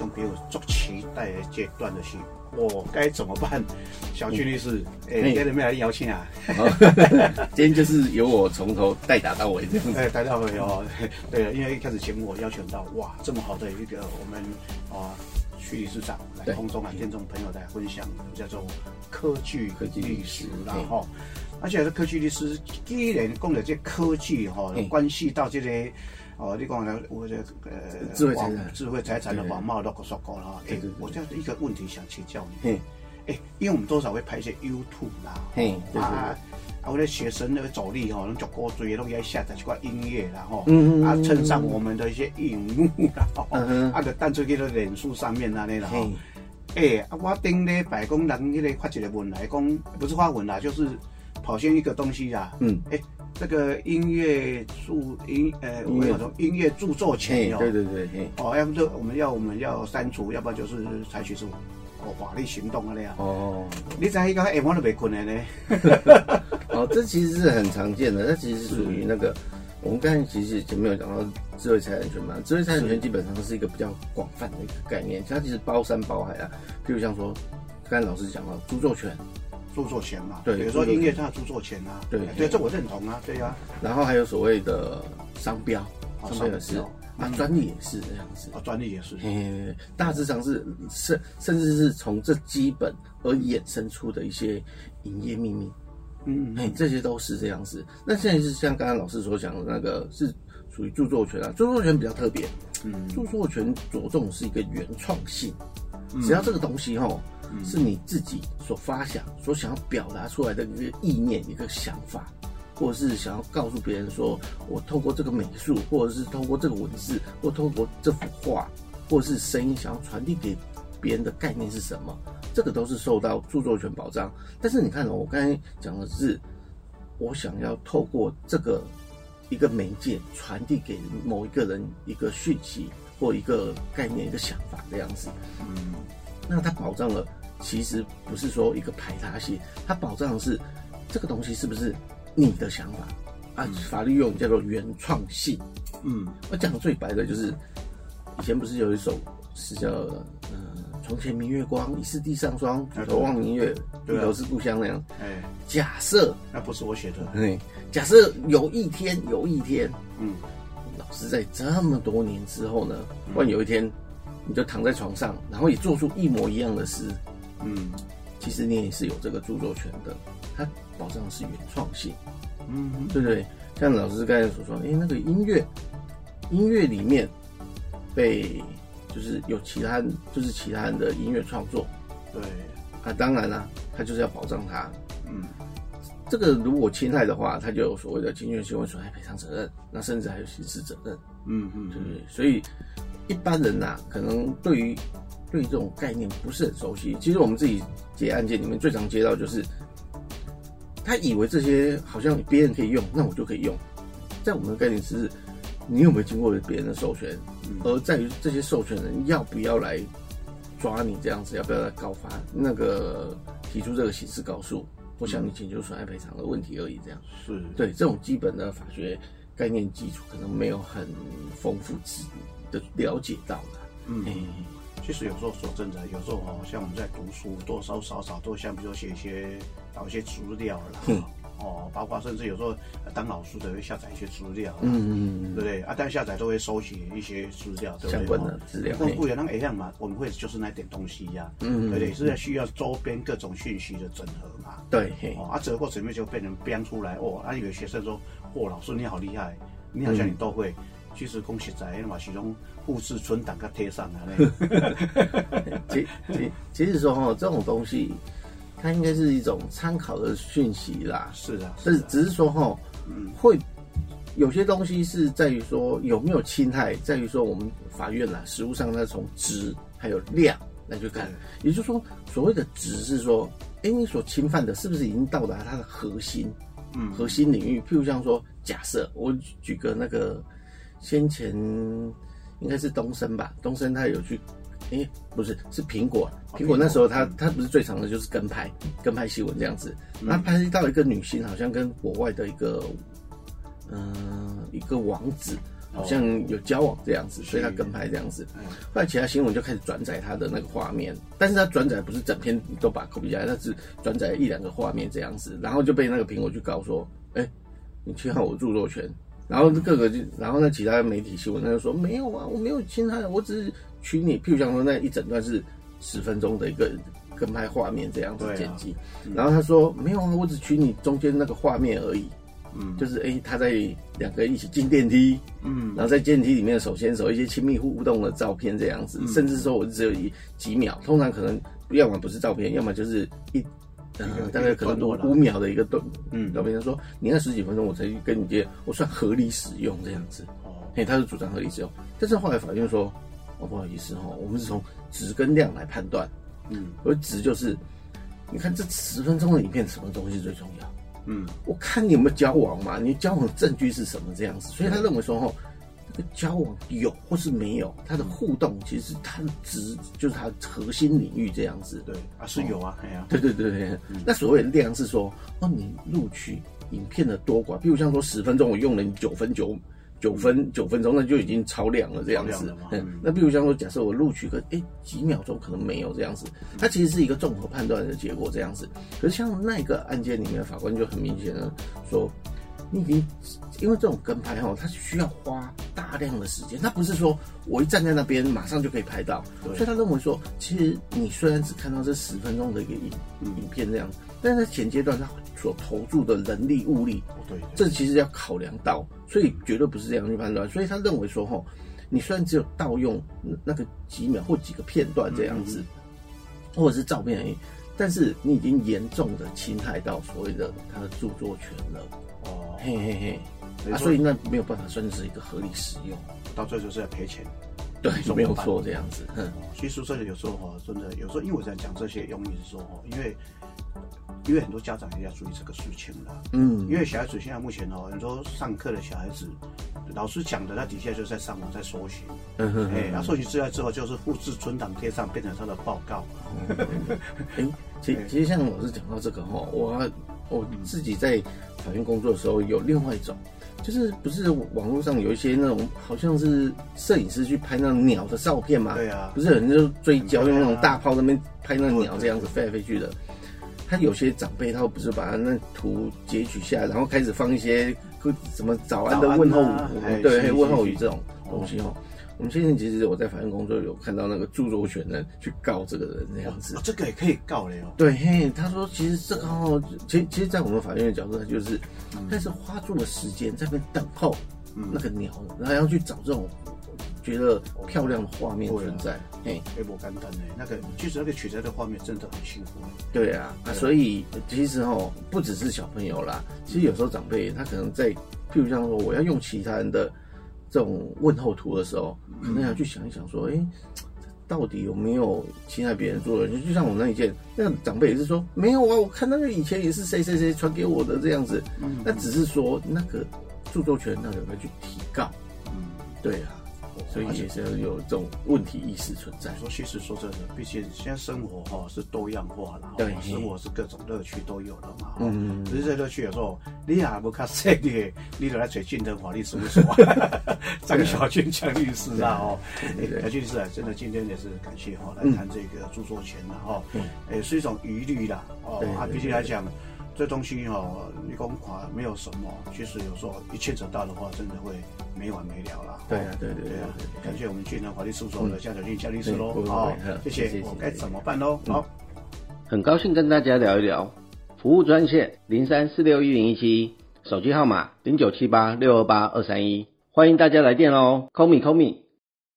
种朋友足期待的阶段的是，我该怎么办？小俊律师，哎，嘿今天没来邀请啊？今天就是由我从头带打到尾这样子。哎，大家好哦，对，因为一开始节目我邀请到哇，这么好的一个我们啊徐理事长来空中啊，听众朋友来分享叫做科技科技律师然后。而且是科技律师，既然讲的这科技哈、嘿关系到这个哦，你讲的我这呃智慧财产。智慧财产的网贸都说过了哈。哎我这样一个问题想请教你，嘿，哎，因为我们多少会拍一些 YouTube 啦，啊，啊，我的学生那个走力吼，拢足高追，拢爱下载一块音乐啦吼，嗯嗯嗯啊，衬上我们的一些荧幕啦，啊，就弹出去到脸书上面安尼啦。哎、啊，我顶礼拜讲人迄个发一个文来讲，不是发文啦，就是跑现一个东西啦。嗯，哎、这个音乐著音呃，我们有种音乐著作嘿权，哦，对对对，哦，要不就我们要我们要删除，要不然就是采取这种哦法律行动啊那样。哦，你知影伊个下晡都袂困的呢？哦，这其实是很常见的，它其实是属于那个，我们刚才其实前面有讲到智慧财产权嘛，智慧财产权基本上是一个比较广泛的一个概念，它其实包山包海啊，譬如像说，刚才老师讲到著作权，著作权嘛，对比如说音乐它的著作权啊，对。对，这我认同啊，对啊，然后还有所谓的商标，哦商标也是。啊，专利也是这样子。啊，专利也是，嘿，大致上是甚甚至是从这基本而衍生出的一些营业秘密，嗯，哎，这些都是这样子。那现在是像刚刚老师所讲的那个，是属于著作权啊，著作权比较特别，嗯。著作权着重是一个原创性，嗯。只要这个东西哈是你自己所发想、所想要表达出来的一个意念、一个想法，或者是想要告诉别人说，我透过这个美术，或者是透过这个文字，或透过这幅画，或者是声音，想要传递给别人的概念是什么，这个都是受到著作权保障。但是你看哦，我刚才讲的是，我想要透过这个一个媒介传递给某一个人一个讯息或一个概念、一个想法这样子。嗯那它保障了，其实不是说一个排他性，它保障的是这个东西是不是你的想法啊？法律用语叫做原创性。嗯我讲的最白的就是，以前不是有一首是叫呃“床前明月光，疑是地上霜，举头望明月，低头思故乡”那样。哎，假设，那不是我写的，嗯，假设有一天，有一天，嗯老师在这么多年之后呢，忽然有一天，你就躺在床上，然后也做出一模一样的诗，嗯其实你也是有这个著作权的，它保障的是原创性，嗯对不对？像老师刚才所说，诶，那个音乐，音乐里面被就是有其他就是其他人的音乐创作对，啊，当然啦、他就是要保障它。嗯这个如果侵害的话，它就有所谓的侵权行为损害赔偿责任，那甚至还有刑事责任。嗯嗯对不对？所以一般人呐、可能对于对于这种概念不是很熟悉。其实我们自己接案件里面最常接到就是，他以为这些好像别人可以用，那我就可以用。在我们的概念是，你有没有经过别人的授权，而在于这些授权人要不要来抓你这样子，要不要来告发那个提出这个刑事告诉，或向你请求损害赔偿的问题而已。这样。是，对这种基本的法学概念基础，可能没有很丰富知的了解到的。嗯哎、其实有时候说真的，有时候哦，像我们在读书，多多少少都像比如说写一些找一些资料啦，嗯哦，包括甚至有时候呃当老师的会下载一些资料啦，嗯嗯对不对？啊，但下载都会收集一些资料，对不对？相关的资料公布也让一样嘛，我们会就是那点东西呀、嗯对不对？是在需要周边各种讯息的整合嘛。对，哦，啊，整个过程里面就被人编出来哦，啊，有的学生说，哦，老师你好厉害，你好像你都会。其实讲实在的嘛，是种复制存档给贴上啊，那 其其其实说哈，这种东西，它应该是一种参考的讯息啦。是啊，但是只是说哈，会有些东西是在于说有没有侵害，在于说我们法院啦，实务上它从值还有量来去看。也就是说，所谓的值是说，哎，你所侵犯的是不是已经到达它的核心？嗯核心领域，譬如像说，假设我举举个那个先前应该是东升吧，东升他有去，诶、不是是苹果，哦苹果那时候他他不是最常的就是跟拍跟拍新闻这样子，嗯。那拍到一个女星好像跟国外的一个嗯、一个王子好像有交往这样子，所以他跟拍这样子。后来其他新闻就开始转载他的那个画面，但是他转载不是整篇都把 copy 下来，他只转载一两个画面这样子，然后就被那个苹果去告说，哎，你侵害我著作权。然后各个就，然后那，其他媒体新闻他就说没有啊，我没有侵害，我只是取你，譬如像说那一整段是十分钟的一个跟拍画面这样子剪辑，然后他说没有啊，我只取你中间那个画面而已，嗯，就是哎他在两个人一起进电梯，嗯，然后在电梯里面手牵手一些亲密互动的照片这样子，甚至说我只有一几秒，通常可能要么不是照片，要么就是一。大概可能多五秒的一个段，嗯，老别人说你那十几分钟我才跟你接，我算合理使用这样子，哦，嘿，他是主张合理使用，但是后来法院说，哦，不好意思哈，我们是从值跟量来判断，嗯，而值就是，你看这十分钟的影片什么东西最重要，嗯，我看你有没有交往嘛，你交往证据是什么这样子，所以他认为说哈。交往有或是没有，它的互动其实它的值就是它核心领域这样子。对啊，是有啊，哎呀，对对对对。那所谓的量是说，哦，你录取影片的多寡，比如像说十分钟，我用了你九分九九分九分钟，那就已经超量了这样子。嗯，那比如像说，假设我录取个哎几秒钟，可能没有这样子，它其实是一个综合判断的结果这样子。可是像那个案件里面，法官就很明显的说。你已经，因为这种跟拍哈，它需要花大量的时间，它不是说我一站在那边马上就可以拍到，所以他认为说，其实你虽然只看到这十分钟的一个影影片这样，但是在前阶段他所投注的人力物力，对，这其实要考量到，所以绝对不是这样去判断。所以他认为说，哈，你虽然只有盗用那个几秒或几个片段这样子，或者是照片而已，但是你已经严重的侵害到所谓的他的著作权了。哦，嘿嘿嘿，啊，所以那没有办法算是一个合理使用，到最后就是要赔钱，对，没有错这样子。嗯，其实这个有时候哈，真的有时候，因为我在讲这些，用意是说哈，因为因为很多家长也要注意这个事情了。嗯，因为小孩子现在目前哦，很多上课的小孩子，老师讲的，那底下就在上网在搜寻，嗯哼，哎，然后搜集资料之后就是复制存档贴上，变成他的报告。哎，其 其实像老师讲到这个哈，我我自己在。法院工作的时候有另外一种，就是不是网络上有一些那种好像是摄影师去拍那种鸟的照片嘛？对啊，不是有人就追焦用那种大炮那边拍那鸟这样子飞来飞去的。他有些长辈他不是把他那图截取下来，然后开始放一些什么早安的问候语，对问候语这种东西哦。我们现在其实我在法院工作，有看到那个著作权人去告这个人这样子，这个也可以告了哟。对，嘿，他说其实这个哦，其其实，在我们法院的角度，他就是，但是花住了时间在那边等候那个鸟，然后要去找这种觉得漂亮的画面存在，嘿，黑不干单的那个，其实那个取材的画面真的很辛苦。对啊，所以其实哦，不只是小朋友啦，其实有时候长辈他可能在，譬如像说我要用其他人的。这种问候图的时候，可能要去想一想，说，哎，到底有没有侵害别人做的？就就像我那一件，那个长辈也是说，没有啊，我看那个以前也是谁谁谁传给我的这样子，那只是说那个著作权那有没有去提告？嗯，对啊。所以也是有这种问题意识存在。说其实说真的，毕竟现在生活哈是多样化了，对，生活是各种乐趣都有了嘛。嗯嗯，只是这乐趣有时候你也不看这个，你都来找竞争法律事务所，张小军江律师啊，哦，小军律师啊，真的今天也是感谢哈，来谈这个著作权了哈，也是一种疑虑啦，哦，啊，毕竟来讲。这东西哦，你公款没有什么，其实有时候一牵扯到的话，真的会没完没了了。对啊，对对对啊！感谢我们俊南法律事务所的夏小俊夏律师喽。好，谢谢。我该怎么办喽？好，很高兴跟大家聊一聊服务专线零三四六一零一七，手机号码零九七八六二八二三一，欢迎大家来电哦。Call me, call me。